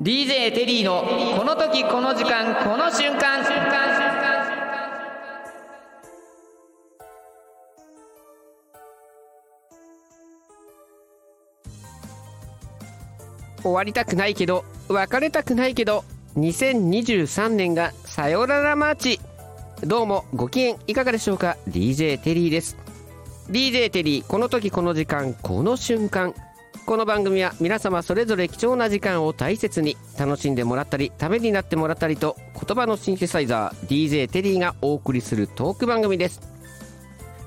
DJ テリーのこの時この時間この瞬間。瞬間瞬間終わりたくないけど別れたくないけど2023年がさよならマーチ。どうもご機嫌いかがでしょうか？DJ テリーです。DJ テリーこの時この時間この瞬間。この番組は皆様それぞれ貴重な時間を大切に楽しんでもらったりためになってもらったりと言葉のシンセサイザー DJ テリーがお送りするトーク番組です。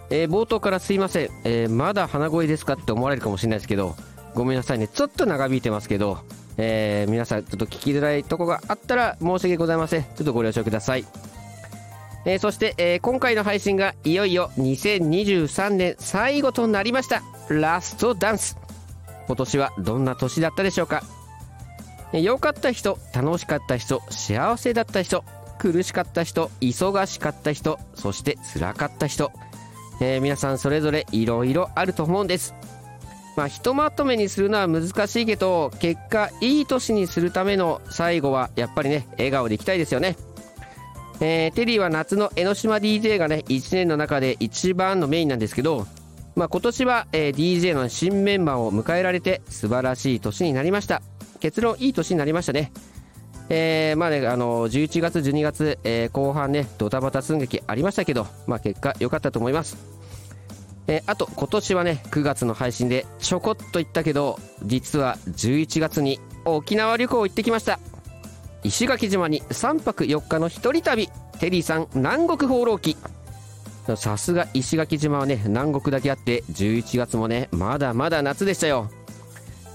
えー冒頭からすいません、えーまだ鼻声ですかって思われるかもしれないですけどごめんなさいね。ちょっと長引いてますけど、えー皆さんちょっと聞きづらいとこがあったら申し訳ございません。ちょっとご了承ください。えーそして、えー今回の配信がいよいよ2023年最後となりました。ラストダンス。今年はどんな年だったでしょうか？良かった人楽しかった人幸せだった人苦しかった人忙しかった人そして辛かった人、えー皆さんそれぞれいろいろあると思うんです。まあひとまとめにするのは難しいけど結果いい年にするための最後はやっぱりね笑顔でいきたいですよね。えーテリーは夏の江ノ島 DJ がね1年の中で一番のメインなんですけど、まあ、今年は、えー DJ の新メンバーを迎えられて素晴らしい年になりました結論いい年になりましたねえーまあね、あの11月、12月、えー後半ね、ドタバタ寸劇ありましたけど、まあ、結果良かったと思います。えーあと、今年はね、9月の配信でちょこっと言ったけど、実は11月に沖縄旅行行ってきました。石垣島に3泊4日の一人旅、テリーさん南国放浪記。さすが石垣島はね、南国だけあって、11月もね、まだまだ夏でしたよ。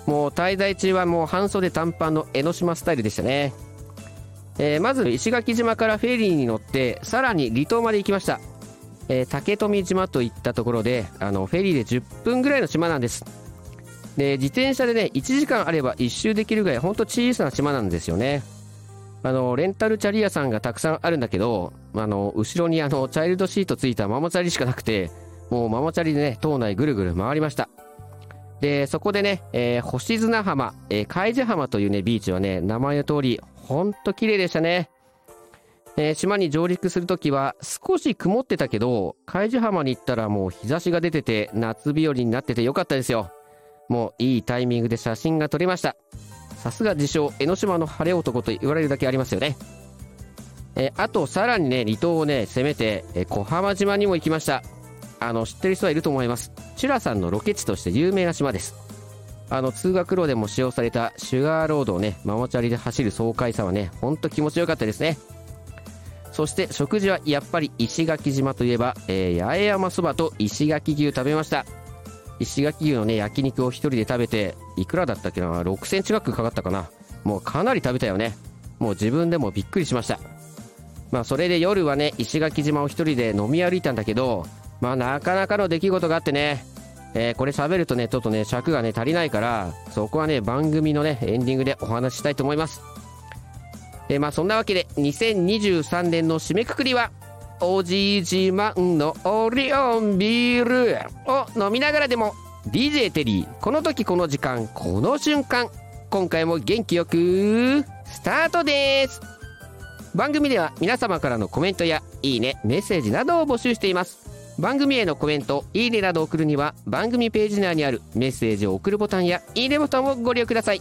もう滞在中はもう半袖短パンの江ノ島スタイルでしたね。えーまず石垣島からフェリーに乗って、さらに離島まで行きました。えー竹富島といったところで、あの、フェリーで10分ぐらいの島なんです。で、自転車でね、1時間あれば一周できるぐらい、ほんと小さな島なんですよね。あの、レンタルチャリ屋さんがたくさんあるんだけど、あの、後ろにあの、チャイルドシートついたママチャリしかなくて、もうママチャリでね、島内ぐるぐる回りました。で、そこでね、えー星砂浜、えー海地浜というね、ビーチはね、名前の通り、ほんと綺麗でしたね。えー島に上陸するときは少し曇ってたけど、海地浜に行ったらもう日差しが出てて、夏日和になっててよかったですよ。もういいタイミングで写真が撮れました。さすが自称、江ノ島の晴れ男と言われるだけありますよね。えーあと、さらにね、離島をね、攻めて、えー小浜島にも行きました。あの、知ってる人はいると思います。チュラさんのロケ地として有名な島です。あの、通学路でも使用されたシュガーロードをね、ママチャリで走る爽快さはね、ほんと気持ちよかったですね。そして食事はやっぱり石垣島といえば、えー八重山そばと石垣牛食べました。石垣牛のね、焼肉を一人で食べて、いくらだったっけな、6000近くかかったかな？もうかなり食べたよね。もう自分でもびっくりしました。まあそれで夜はね、石垣島を一人で飲み歩いたんだけど、まあなかなかの出来事があってね、えーこれ喋るとね、ちょっとね、尺がね、足りないから、そこはね、番組のね、エンディングでお話ししたいと思います。えーまあそんなわけで、2023年の締めくくりは、おじいじまんのオリオンビールを飲みながらでも、DJ テリー、この時この時間、この瞬間、今回も元気よく、スタートです番組では皆様からのコメントやいいね、メッセージなどを募集しています。番組へのコメント、いいねなどを送るには番組ページ内にあるメッセージを送るボタンやいいねボタンをご利用ください。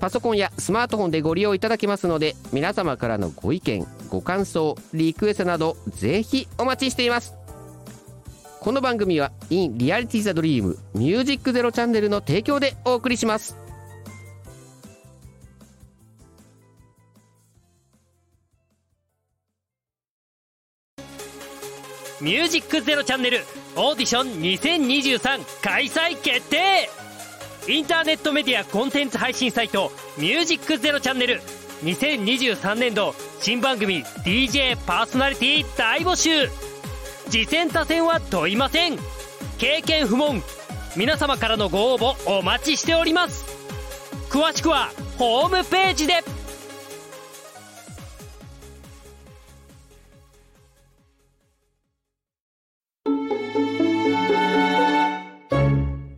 パソコンやスマートフォンでご利用いただけますので、皆様からのご意見、ご感想、リクエストなどぜひお待ちしています。この番組は In Reality the Dream Music Zero チャンネルの提供でお送りします。ミュージックゼロチャンネルオーディション2023開催決定インターネットメディアコンテンツ配信サイトミュージックゼロチャンネル2023年度新番組 DJ パーソナリティ大募集次戦他戦は問いません。経験不問。皆様からのご応募お待ちしております。詳しくはホームページで。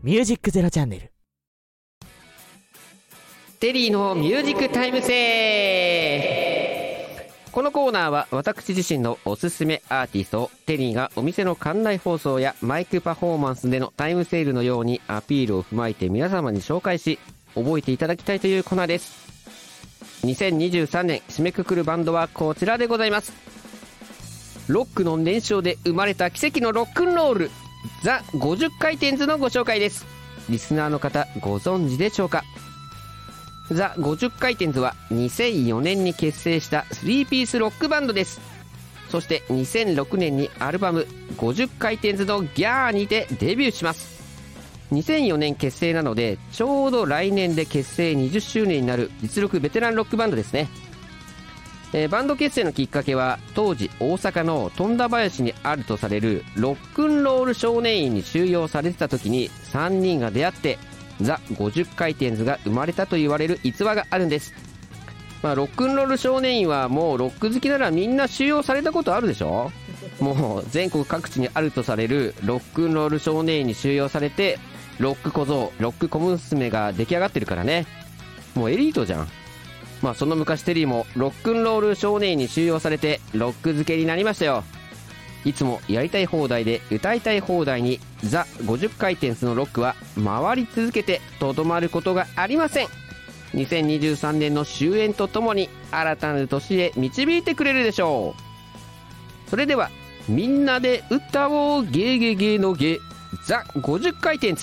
ミュージックゼロチャンネル。テリーのミュージックタイムセールこのコーナーは私自身のおすすめアーティストをテリーがお店の館内放送やマイクパフォーマンスでのタイムセールのようにアピールを踏まえて皆様に紹介し覚えていただきたいというコーナーです。2023年締めくくるバンドはこちらでございます。ロックの年少で生まれた奇跡のロックンロールザ50回転図のご紹介です。リスナーの方ご存知でしょうか？ザ・50回転図は2004年に結成した3ピースロックバンドです。そして2006年にアルバム50回転図のギャーにてデビューします。2004年結成なのでちょうど来年で結成20周年になる実力ベテランロックバンドですね、えーバンド結成のきっかけは当時大阪の富田林にあるとされるロックンロール少年院に収容されてた時に3人が出会ってザ・50回転図が生まれたと言われる逸話があるんです。まあ、ロックンロール少年院はもうロック好きならみんな収容されたことあるでしょ？もう全国各地にあるとされるロックンロール少年院に収容されてロック小僧ロック小娘が出来上がってるからね。もうエリートじゃん。まあその昔テリーもロックンロール少年院に収容されてロック漬けになりましたよ。いつもやりたい放題で歌いたい放題にザ50回転数のロックは回り続けてとどまることがありません。2023年の終焉とともに新たな年へ導いてくれるでしょう。それではみんなで歌おうゲーゲーゲーのゲーザ50回転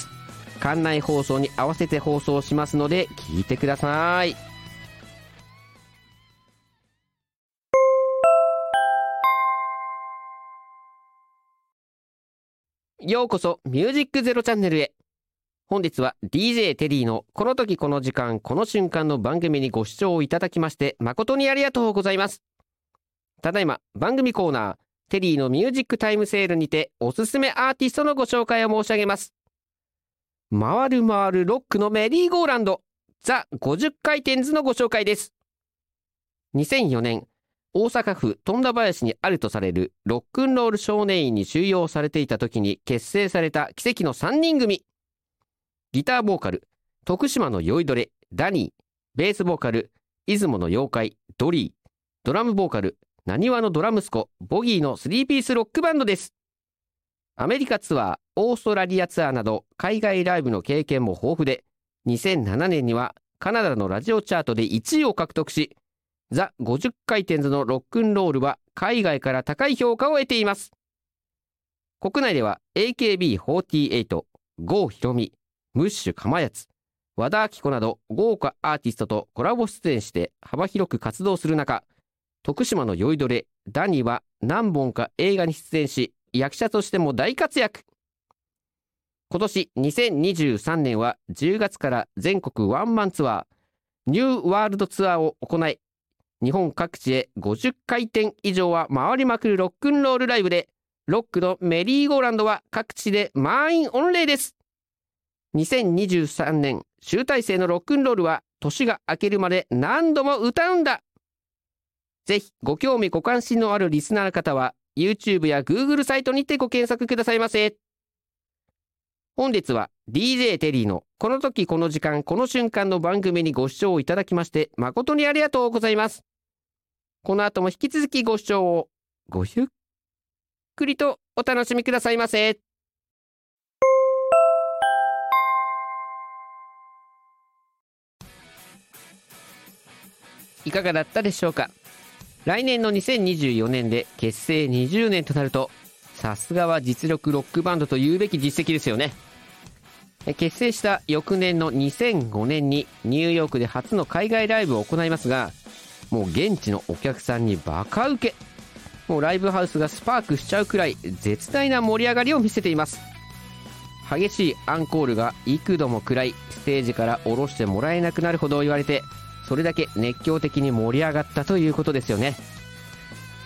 館内放送に合わせて放送しますので聞いてください。ようこそミュージックゼロチャンネルへ。本日は DJ テリーのこの時この時間この瞬間の番組にご視聴いただきまして誠にありがとうございます。ただいま番組コーナーテリーのミュージックタイムセールにておすすめアーティストのご紹介を申し上げます。回る回るロックのメリーゴーランドザ50回転図のご紹介です。2004年大阪府富田林にあるとされるロックンロール少年院に収容されていた時に結成された奇跡の3人組。ギターボーカル徳島の酔いどれダニー。ベースボーカル出雲の妖怪ドリー。ドラムボーカルなにわのドラ息子ボギーの3ピースロックバンドです。アメリカツアーオーストラリアツアーなど海外ライブの経験も豊富で2007年にはカナダのラジオチャートで1位を獲得しザ・50回転図のロックンロールは海外から高い評価を得ています。国内では AKB48 郷ひろみムッシュかまやつ和田アキ子など豪華アーティストとコラボ出演して幅広く活動する中徳島の酔いどれダニは何本か映画に出演し役者としても大活躍。今年2023年は10月から全国ワンマンツアーニューワールドツアーを行い日本各地へ50回転以上は回りまくるロックンロールライブでロックのメリーゴーランドは各地で満員御礼です。2023年集大成のロックンロールは年が明けるまで何度も歌うんだ。ぜひご興味ご関心のあるリスナーの方は YouTube や Google サイトにてご検索くださいませ。本日は DJ テリーのこの時この時間この瞬間の番組にご視聴いただきまして誠にありがとうございます。この後も引き続きご視聴をごゆっくりとお楽しみくださいませ。いかがだったでしょうか？来年の2024年で結成20年となるとさすがは実力ロックバンドと言うべき実績ですよね結成した翌年の2005年にニューヨークで初の海外ライブを行いますがもう現地のお客さんにバカウケ。もうライブハウスがスパークしちゃうくらい絶大な盛り上がりを見せています。激しいアンコールが幾度も食らいステージから下ろしてもらえなくなるほど言われてそれだけ熱狂的に盛り上がったということですよね、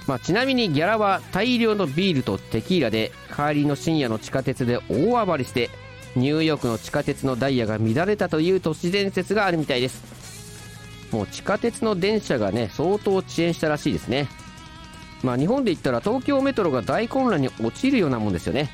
まあ、ちなみにギャラは大量のビールとテキーラで帰りの深夜の地下鉄で大暴れしてニューヨークの地下鉄のダイヤが乱れたという都市伝説があるみたいです。もう地下鉄の電車がね相当遅延したらしいですね。まあ日本で言ったら東京メトロが大混乱に陥るようなもんですよね。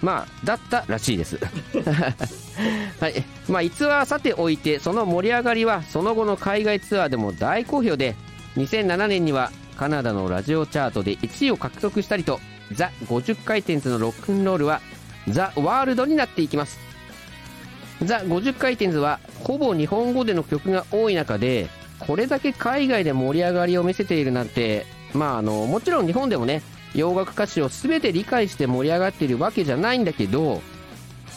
まあだったらしいです。はい。まあ逸話はさておいてその盛り上がりはその後の海外ツアーでも大好評で2007年にはカナダのラジオチャートで1位を獲得したりとザ50回転のロックンロールはザ・ワールドになっていきます。ザ・50回転はほぼ日本語での曲が多い中でこれだけ海外で盛り上がりを見せているなんてまああのもちろん日本でもね洋楽歌詞を全て理解して盛り上がっているわけじゃないんだけど、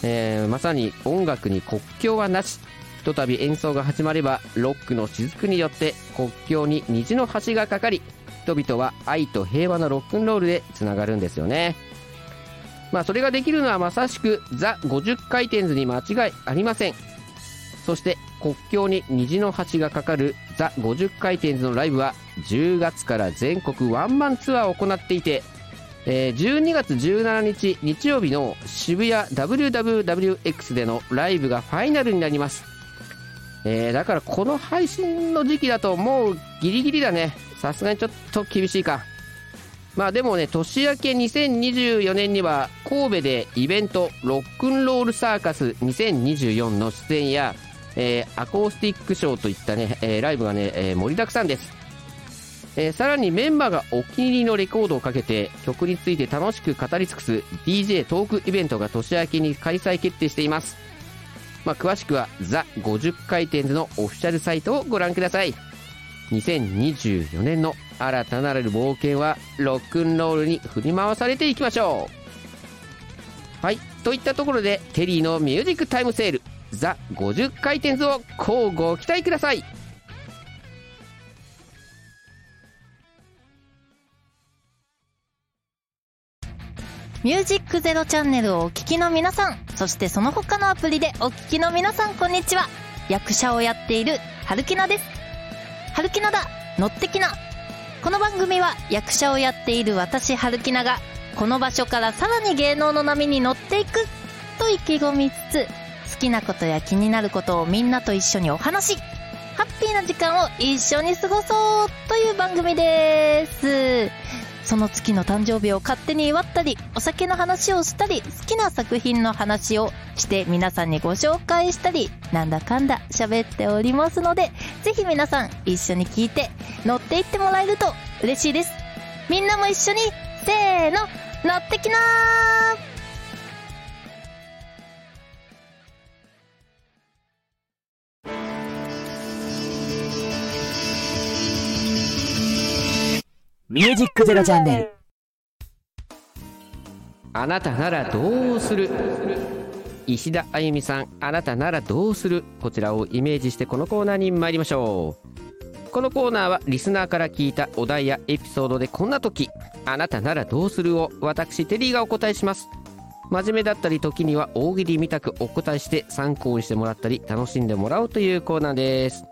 えー、まさに音楽に国境はなしひとたび演奏が始まればロックの雫によって国境に虹の橋がかかり人々は愛と平和のロックンロールでつながるんですよね。まあそれができるのはまさしくザ50回転図に間違いありません。そして国境に虹の橋がかかるザ50回転図のライブは10月から全国ワンマンツアーを行っていて、え、12月17日日曜日の渋谷 WWWX でのライブがファイナルになります、えー、だからこの配信の時期だともうギリギリだね。さすがにちょっと厳しいか。まあでもね年明け2024年には神戸でイベントロックンロールサーカス2024の出演やえー、アコースティックショーといったね、えー、ライブがね、えー、盛りだくさんです。えー、さらにメンバーがお気に入りのレコードをかけて曲について楽しく語り尽くす DJ トークイベントが年明けに開催決定しています。まあ、詳しくはザ50回転図のオフィシャルサイトをご覧ください。2024年の新たなる冒険はロックンロールに振り回されていきましょう。はい。といったところでテリーのミュージックタイムセール。ザ50回転図を乞うご期待くださいミュージックゼロチャンネルをお聞きの皆さん、そしてその他のアプリでお聞きの皆さん、こんにちは。役者をやっている、春木菜です。春木菜だ乗ってきなこの番組は役者をやっている私、春木菜が、この場所からさらに芸能の波に乗っていくと意気込みつつ、好きなことや気になることをみんなと一緒にお話しハッピーな時間を一緒に過ごそうという番組です。その月の誕生日を勝手に祝ったり、お酒の話をしたり、好きな作品の話をして皆さんにご紹介したり、なんだかんだ喋っておりますので、ぜひ皆さん一緒に聞いて乗っていってもらえると嬉しいです。みんなも一緒に、せーの、乗ってきなーミュージックゼロチャンネル。あなたならどうする？石田あゆみさんあなたならどうする？こちらをイメージしてこのコーナーに参りましょう。このコーナーはリスナーから聞いたお題やエピソードでこんな時あなたならどうするを私テリーがお答えします。真面目だったり時には大喜利みたくお答えして参考にしてもらったり楽しんでもらおうというコーナーです。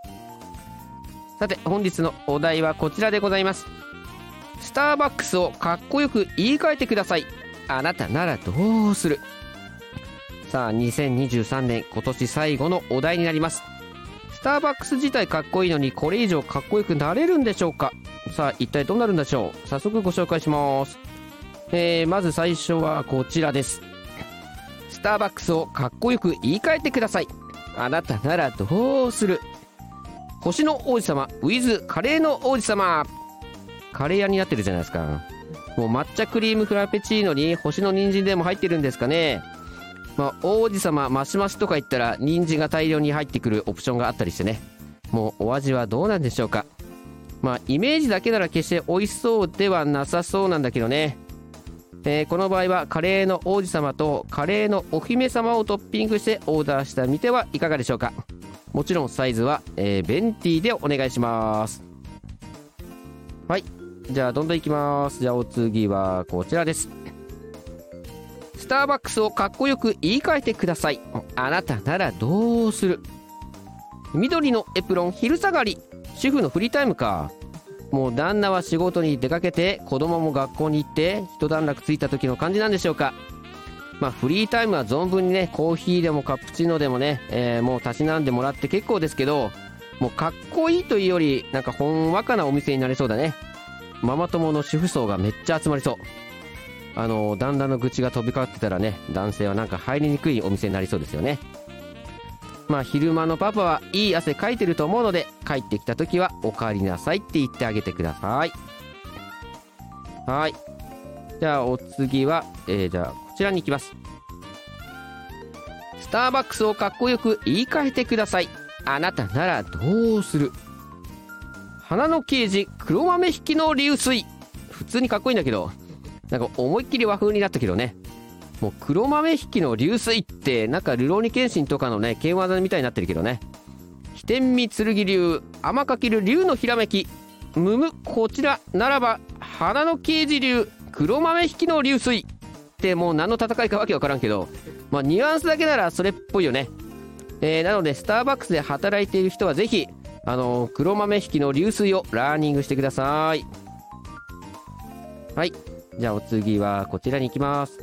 さて本日のお題はこちらでございます。スターバックスをかっこよく言い換えてください。あなたならどうする？さあ2023年今年最後のお題になります。スターバックス自体かっこいいのにこれ以上かっこよくなれるんでしょうか？さあ一体どうなるんでしょう？早速ご紹介します。えー、まず最初はこちらです。スターバックスをかっこよく言い換えてください。あなたならどうする？星の王子様 with カレーの王子様。カレー屋になってるじゃないですか。もう抹茶クリームフラペチーノに星の人参でも入ってるんですかね。まあ、王子様マシマシとか言ったら人参が大量に入ってくるオプションがあったりしてね。もうお味はどうなんでしょうか。まあイメージだけなら決して美味しそうではなさそうなんだけどね。えー、この場合はカレーの王子様とカレーのお姫様をトッピングしてオーダーしてみてはいかがでしょうか。もちろんサイズは、えー、ベンティでお願いします。はい。じゃあどんどんいきます。じゃあお次はこちらです。スターバックスをかっこよく言い換えてください。あなたならどうする？緑のエプロン昼下がり。主婦のフリータイムか。もう旦那は仕事に出かけて子供も学校に行って一段落ついた時の感じなんでしょうか。まあフリータイムは存分にねコーヒーでもカプチーノでもね、えー、もうたしなんでもらって結構ですけどもうかっこいいというよりなんかほんわかなお店になりそうだね。ママ友の主婦層がめっちゃ集まりそう。あの旦那の愚痴が飛び交ってたらね男性はなんか入りにくいお店になりそうですよね。まあ昼間のパパはいい汗かいてると思うので帰ってきた時はお帰りなさいって言ってあげてください。はい。じゃあお次は、えー、じゃあこちらに行きます。スターバックスをかっこよく言い換えてください。あなたならどうする？花のケージ黒豆引きの流水。普通にかっこいいんだけどなんか思いっきり和風になったけどね。もう黒豆引きの流水ってなんかルローニケンシンとかのね剣技みたいになってるけどね。飛天見剣流天かける竜のひらめき。むむこちらならば花の刑事流黒豆引きの流水。ってもう何の戦いかわけわからんけど。まあニュアンスだけならそれっぽいよね。えー、なのでスターバックスで働いている人はぜひあの、黒豆引きの流水をラーニングしてください。はい。じゃあお次はこちらに行きます。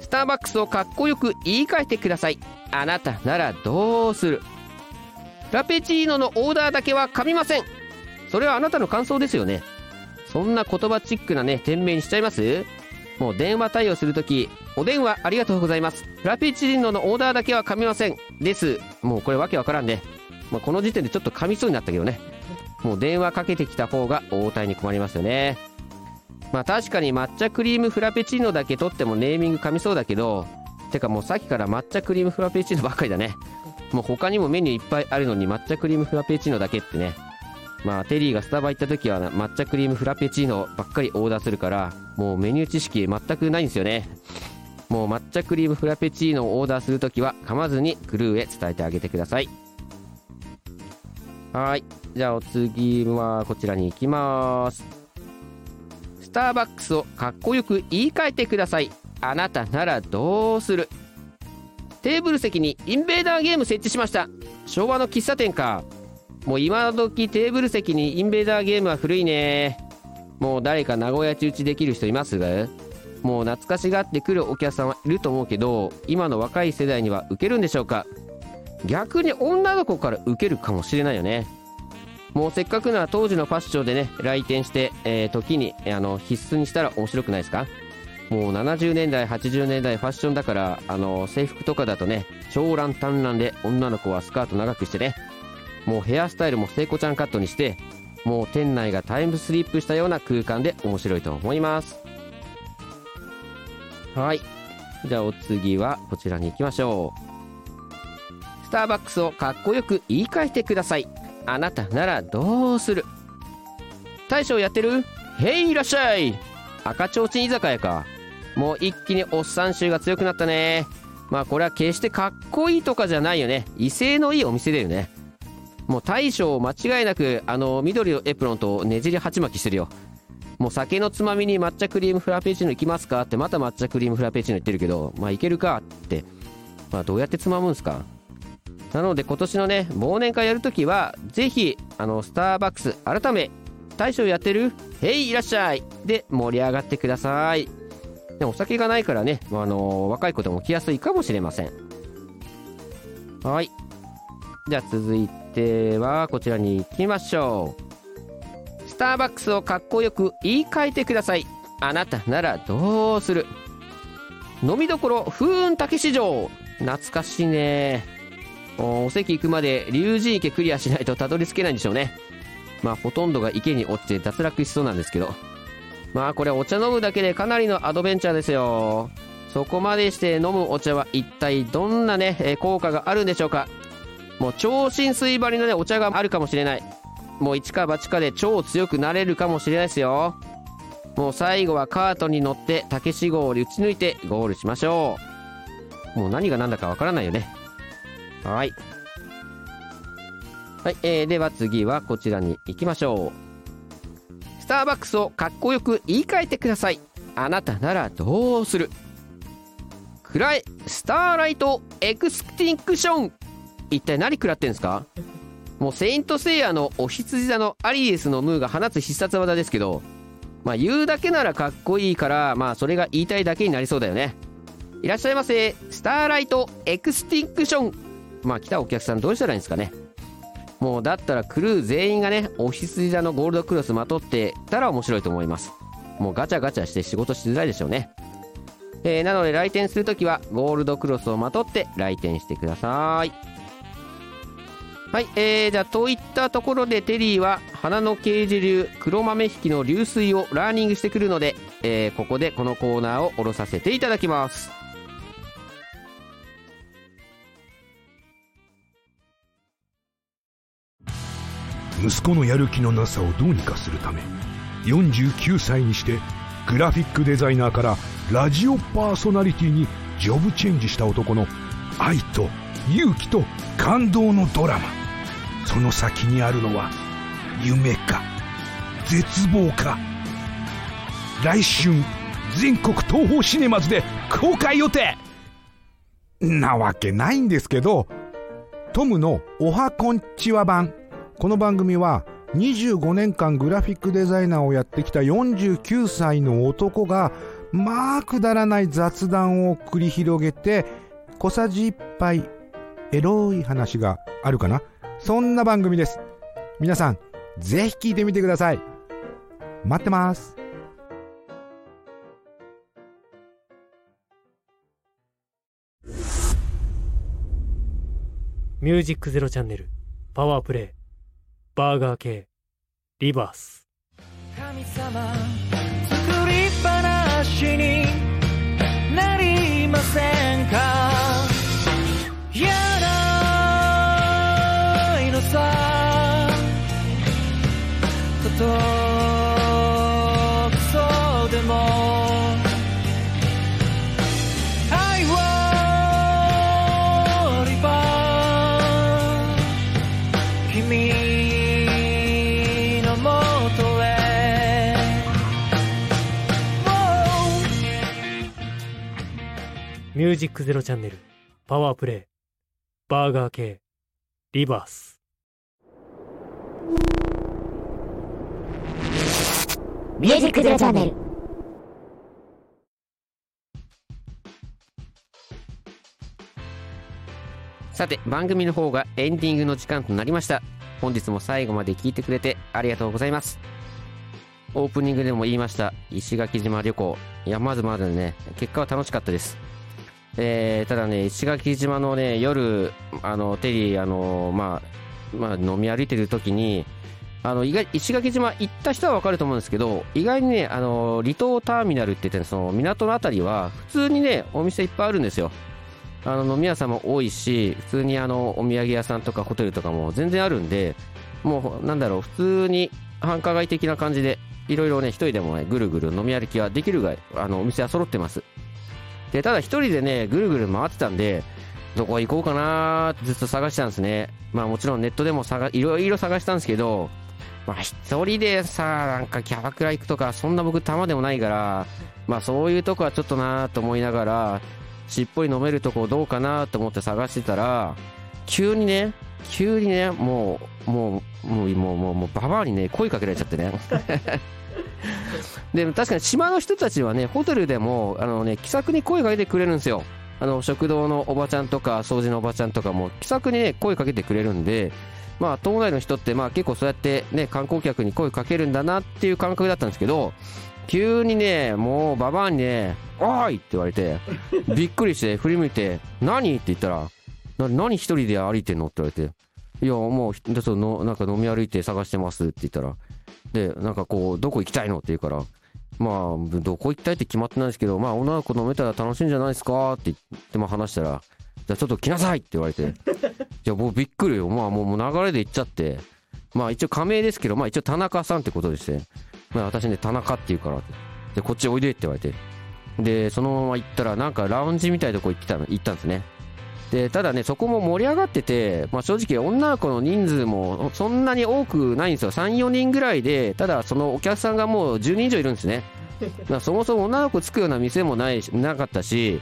スターバックスをかっこよく言い換えてください。あなたならどうする。ラペチーノのオーダーだけは噛みません。それはあなたの感想ですよね。そんな言葉チックなね店名にしちゃいます？もう電話対応するときお電話ありがとうございます。フラペチーノのオーダーだけは噛みません。です。もうこれわけわからんね、まあ、この時点でちょっと噛みそうになったけどね。もう電話かけてきた方が応対に困りますよね。まあ確かに抹茶クリームフラペチーノだけ取ってもネーミング噛みそうだけどてかもうさっきから抹茶クリームフラペチーノばっかりだね。もう他にもメニューいっぱいあるのに抹茶クリームフラペチーノだけってね。まあテリーがスタバ行った時は抹茶クリームフラペチーノばっかりオーダーするからもうメニュー知識全くないんですよね。もう抹茶クリームフラペチーノをオーダーするときは噛まずにクルーへ伝えてあげてください。はい。じゃあお次はこちらに行きます。スターバックスをかっこよく言い換えてください。あなたならどうする？テーブル席にインベーダーゲーム設置しました。昭和の喫茶店か。もう今時テーブル席にインベーダーゲームは古いね。もう誰か名古屋中打ちできる人います？もう懐かしがってくるお客さんはいると思うけど今の若い世代には受けるんでしょうか？逆に女の子から受けるかもしれないよね。もうせっかくなら当時のファッションでね来店して、えー、時にあの必須にしたら面白くないですか？もう70年代80年代ファッションだからあの制服とかだとね長乱短乱で女の子はスカート長くしてねもうヘアスタイルも聖子ちゃんカットにしてもう店内がタイムスリップしたような空間で面白いと思います。はい。じゃあお次はこちらに行きましょう。スターバックスをかっこよく言い換えてください。あなたならどうする？大将やってる？へいいらっしゃい。赤ちょうちん居酒屋か。もう一気におっさん臭が強くなったね。まあこれは決してかっこいいとかじゃないよね。威勢のいいお店だよね。もう大将間違いなくあの緑のエプロンとねじり鉢巻きしてるよ。もう酒のつまみに抹茶クリームフラペチーノ行きますか？ってまた抹茶クリームフラペチーノ言ってるけどまあいけるか？って。まあどうやってつまむんすか？なので今年のね忘年会やるときはぜひあのスターバックス改め大将やってるへいいらっしゃいで盛り上がってください。でお酒がないからね、あの若い子でも来やすいかもしれません。はい。じゃあ続いてはこちらに行きましょう。スターバックスをかっこよく言い換えてください。あなたならどうする？飲みどころ風雲竹市場。懐かしいね。お席行くまで龍神池クリアしないとたどり着けないんでしょうね。まあほとんどが池に落ちて脱落しそうなんですけど。まあこれお茶飲むだけでかなりのアドベンチャーですよ。そこまでして飲むお茶は一体どんなね、効果があるんでしょうか。もう超浸水張りのねお茶があるかもしれない。もう一か八かで超強くなれるかもしれないですよ。もう最後はカートに乗って竹志号を打ち抜いてゴールしましょう。もう何が何だかわからないよね。はい。はい、えー、では次はこちらに行きましょう。スターバックスをかっこよく言い換えてください。あなたならどうする？暗いスターライトエクスティンクション一体何食らってんですか？もうセイントセイヤのお羊座のアリエスのムーが放つ必殺技ですけど、まあ言うだけならかっこいいから、まあそれが言いたいだけになりそうだよね。いらっしゃいませ。スターライトエクスティンクションまあ来たお客さんどうしたらいいんですかねもうだったらクルー全員がねオフィス座のゴールドクロスまとってたら面白いと思いますもうガチャガチャして仕事しづらいでしょうね。えーなので来店するときはゴールドクロスをまとって来店してください。はい、えー、じゃあ、といったところでテリーは花の啓示流黒豆引きの流水をラーニングしてくるので、えーここでこのコーナーを下ろさせていただきます。息子のやる気のなさをどうにかするため49歳にしてグラフィックデザイナーからラジオパーソナリティにジョブチェンジした男の愛と勇気と感動のドラマ。その先にあるのは夢か絶望か。来春全国東宝シネマズで公開予定。なわけないんですけどトムのおはこんちは版。この番組は25年間グラフィックデザイナーをやってきた49歳の男がまあくだらない雑談を繰り広げて小さじ1杯エロい話があるかな？そんな番組です。皆さんぜひ聞いてみてください。待ってます。ミュージックゼロチャンネルパワープレイ。バーガー系リバース。神様ュージックゼロチャンネルパワープレイバーガー系リバース。ミュージックゼロチャンネル。さて番組の方がエンディングの時間となりました。本日も最後まで聞いてくれてありがとうございます。オープニングでも言いました石垣島旅行。いやまずまずね結果は楽しかったですえー、ただね石垣島のね夜あのテリーあのまあまあ飲み歩いてる時にあの意外石垣島行った人は分かると思うんですけど意外にねあの離島ターミナルって言ってその港のあたりは普通にねお店いっぱいあるんですよ。あの飲み屋さんも多いし普通にあのお土産屋さんとかホテルとかも全然あるんでもうなんだろう普通に繁華街的な感じでいろいろね一人でもねぐるぐる飲み歩きはできるぐらいあのお店は揃ってます。でただ一人でねぐるぐる回ってたんでどこ行こうかなーってずっと探してたんですね。まあもちろんネットでも探いろいろ探したんですけどまあ一人でさなんかキャバクラ行くとかそんな僕玉でもないからまあそういうとこはちょっとなーと思いながらしっぽり飲めるとこどうかなと思って探してたら急にね急にねもうもうもうもうもうもうババアにね声かけられちゃってね。でも確かに島の人たちはねホテルでもあのね気さくに声かけてくれるんですよあの食堂のおばちゃんとか掃除のおばちゃんとかも気さくにね声かけてくれるんでまあ島内の人ってまあ結構そうやってね観光客に声かけるんだなっていう感覚だったんですけど急にねもうババアにね「おい!」って言われてびっくりして振り向いて「何?」って言ったら「な何一人で歩いてんの?」って言われて「いやもうひちょっとのなんか飲み歩いて探してます」って言ったらでなんかこう「どこ行きたいの?」って言うからまあどこ行きたいって決まってないですけどまあ女の子飲めたら楽しいんじゃないですか？って言ってまあ話したら「じゃあちょっと来なさい!」って言われて。いやもうびっくりよ。まあもうもう流れで行っちゃって。まあ一応仮名ですけどまあ一応田中さんってことでして。まあ私ね田中って言うからって。でこっちおいでって言われて。でそのまま行ったらなんかラウンジみたいなとこ行ってたの行ったんですねでただねそこも盛り上がってて、まあ、正直女の子の人数もそんなに多くないんですよ。34人ぐらいでただそのお客さんがもう10人以上いるんですね。だからそもそも女の子つくような店もないしなかったし、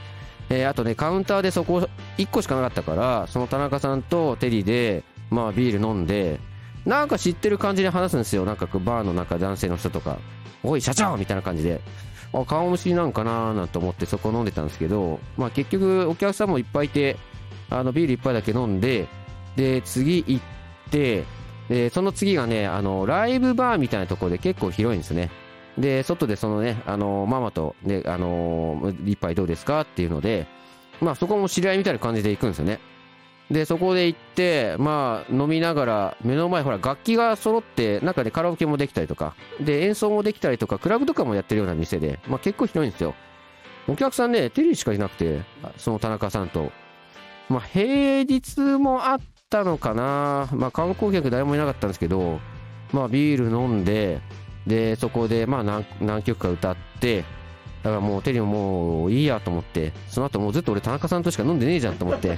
えーあとねカウンターでそこ1個しかなかったからその田中さんとテリーでまあビール飲んでなんか知ってる感じで話すんですよ。なんかバーの中男性の人とか「おい社長!」みたいな感じで。あ顔見知りなんかなーなんて思ってそこ飲んでたんですけど、まあ、結局お客さんもいっぱいいてあのビール一杯だけ飲んでで次行ってでその次がねあのライブバーみたいなところで結構広いんですね。で外でそのね、あのママと、ねあの一杯どうですかっていうので、まあ、そこも知り合いみたいな感じで行くんですよね。でそこで行って、まあ、飲みながら目の前ほら楽器が揃って中でカラオケもできたりとかで演奏もできたりとかクラブとかもやってるような店で、まあ、結構広いんですよ。お客さんねテリーしかいなくてその田中さんと、まあ、平日もあったのかな、まあ、観光客誰もいなかったんですけど、まあ、ビール飲んででそこでまあ何何曲か歌ってだからもうテリーももういいやと思ってその後もうずっと俺田中さんとしか飲んでねえじゃんと思って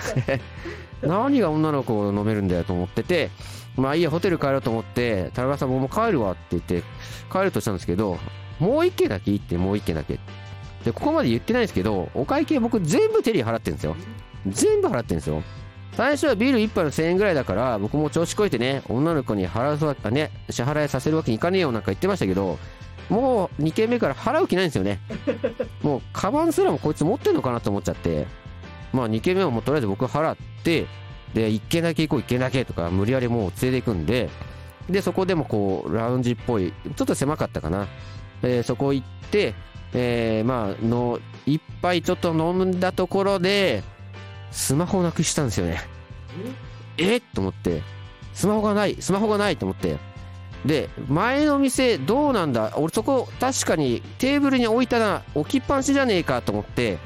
何が女の子飲めるんだよと思っててまあいいやホテル帰ろうと思って田中さんももう帰るわって言って帰るとしたんですけどもう一軒だけいいってもう一軒だけ。でここまで言ってないんですけどお会計僕全部テリー払ってるんですよ全部払ってるんですよ。最初はビール1杯の1000円ぐらいだから僕も調子こいてね女の子に払うわけね支払いさせるわけにいかねえよなんか言ってましたけどもう2軒目から払う気ないんですよね。もうカバンすらもこいつ持ってんのかなと思っちゃって。まあ2軒目はもうとりあえず僕払ってで1軒だけ行こう1軒だけとか無理やりもう連れて行くんででそこでもこうラウンジっぽいちょっと狭かったかな、えーそこ行って、えーまあの一杯ちょっと飲んだところでスマホをなくしたんですよね。え？っと思って。スマホがない。スマホがないと思って。で前の店どうなんだ？俺そこ確かにテーブルに置いたな置きっぱなしじゃねえかと思って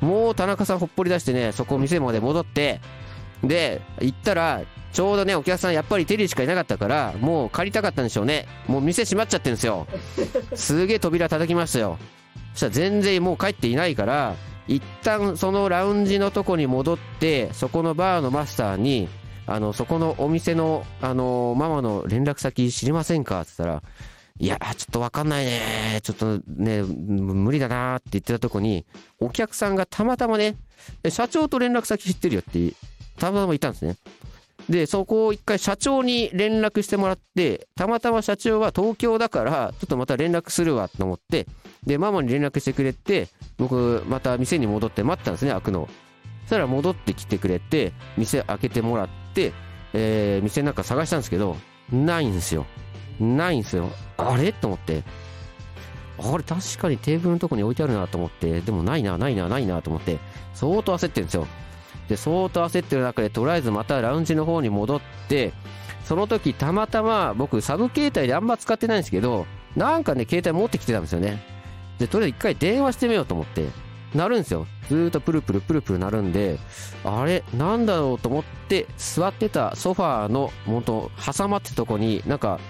もう田中さんほっぽり出してねそこ店まで戻ってで行ったらちょうどねお客さんやっぱりテリーしかいなかったからもう帰りたかったんでしょうね。もう店閉まっちゃってるんですよ。すげえ扉叩きましたよ。そしたら全然もう帰っていないから一旦そのラウンジのとこに戻ってそこのバーのマスターにあのそこのお店のあのママの連絡先知りませんか？って言ったらいやちょっとわかんないね。ちょっとね無理だなって言ってたとこにお客さんがたまたまね社長と連絡先知ってるよってたまたまいたんですね。でそこを一回社長に連絡してもらってたまたま社長は東京だからちょっとまた連絡するわと思ってでママに連絡してくれて僕また店に戻って待ってたんですね開くの。そしたら戻ってきてくれて店開けてもらって、えー店の中探したんですけどないんですよ。ないんですよ。あれ？と思って。あれ？確かにテーブルのとこに置いてあるなと思って。でもないなないなないなと思って。相当焦ってるんですよ。で相当焦ってる中でとりあえずまたラウンジの方に戻ってその時たまたま僕サブ携帯であんま使ってないんですけどなんかね携帯持ってきてたんですよね。でとりあえず一回電話してみようと思って鳴るんですよ。ずーっとプルプルプルプル鳴るんであれなんだろうと思って座ってたソファーの元挟まってたとこになんか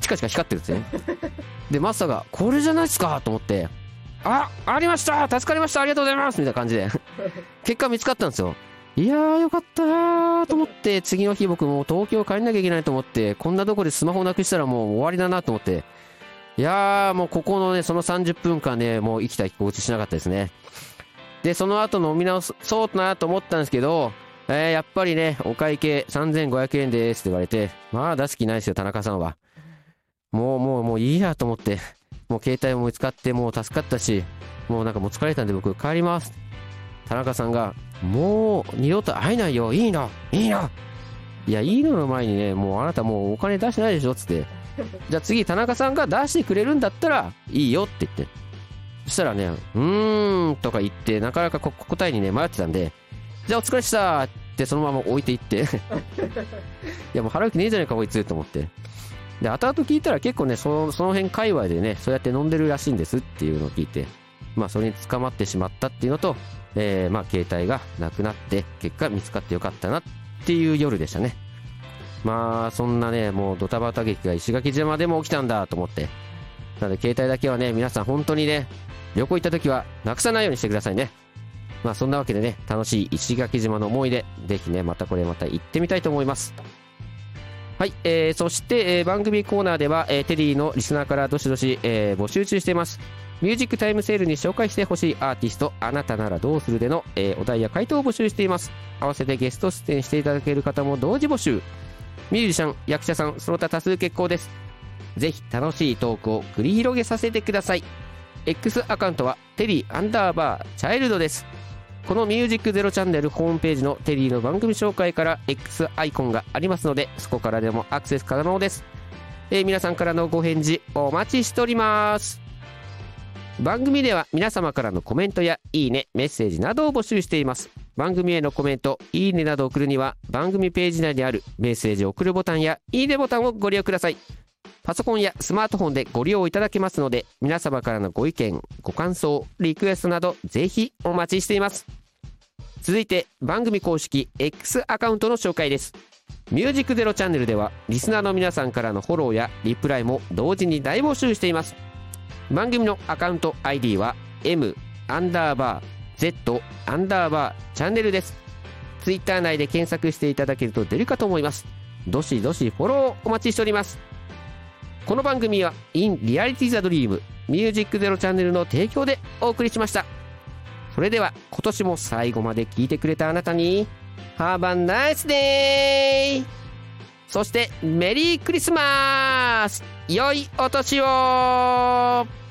チカチカ光ってるんですね。でマスターが「これじゃないですか!」と思って「あありました!助かりました!ありがとうございます!」みたいな感じで。結果見つかったんですよ。いやーよかったーと思って次の日僕もう東京帰んなきゃいけないと思ってこんなとこでスマホなくしたらもう終わりだなと思っていやーもうここのねその30分間ねもう生きた心地しなかったですね。でその後飲み直そうなと思ったんですけどえーやっぱりねお会計3500円ですって言われてまあ出す気ないですよ田中さんは。もうもうもういいやと思ってもう携帯も見つかってもう助かったしもうなんかもう疲れたんで僕帰ります。田中さんがもう二度と会えないよ。いいの。いいの。いやいいのの前にねもうあなたもうお金出してないでしょつって じゃあ次田中さんが出してくれるんだったらいいよって言って。そしたらねうーんとか言ってなかなかこ答えにね迷ってたんでじゃあお疲れっしたってそのまま置いていって。いやもう払う気ねえじゃねえかこいつと思って。で後々聞いたら結構ねそのその辺界隈でねそうやって飲んでるらしいんですっていうのを聞いてまあそれに捕まってしまったっていうのと、えーまあ携帯がなくなって結果見つかってよかったなっていう夜でしたね。まあそんなねもうドタバタ劇が石垣島でも起きたんだと思って。なので携帯だけはね皆さん本当にね旅行行った時はなくさないようにしてくださいね。まあそんなわけでね楽しい石垣島の思い出ぜひねまたこれまた行ってみたいと思います。はい、えーそして、えー番組コーナーでは、えーテリーのリスナーからどしどし、えー募集中しています。ミュージックタイムセールに紹介してほしいアーティストあなたならどうするでの、えーお題や回答を募集しています。合わせてゲスト出演していただける方も同時募集。ミュージシャン役者さんその他多数結構です。ぜひ楽しいトークを繰り広げさせてください。X アカウントはテリーアンダーバーチャイルドです。この「ミュージックゼロチャンネル」ホームページのテリーの番組紹介から X アイコンがありますのでそこからでもアクセス可能です、えー皆さんからのご返事お待ちしております。番組では皆様からのコメントやいいねメッセージなどを募集しています。番組へのコメントいいねなどを送るには番組ページ内にあるメッセージを送るボタンやいいねボタンをご利用ください。パソコンやスマートフォンでご利用いただけますので皆様からのご意見ご感想リクエストなどぜひお待ちしています。続いて番組公式 X アカウントの紹介です。ミュージックゼロチャンネルではリスナーの皆さんからのフォローやリプライも同時に大募集しています。番組のアカウント ID は M アンダーバー Z アンダーバーチャンネルです。ツイッター内で検索していただけると出るかと思います。どしどしフォローお待ちしております。この番組は In Reality the Dream ミュージックゼロチャンネルの提供でお送りしました。それでは今年も最後まで聞いてくれたあなたに Have a nice day! そしてメリークリスマス。良いお年を。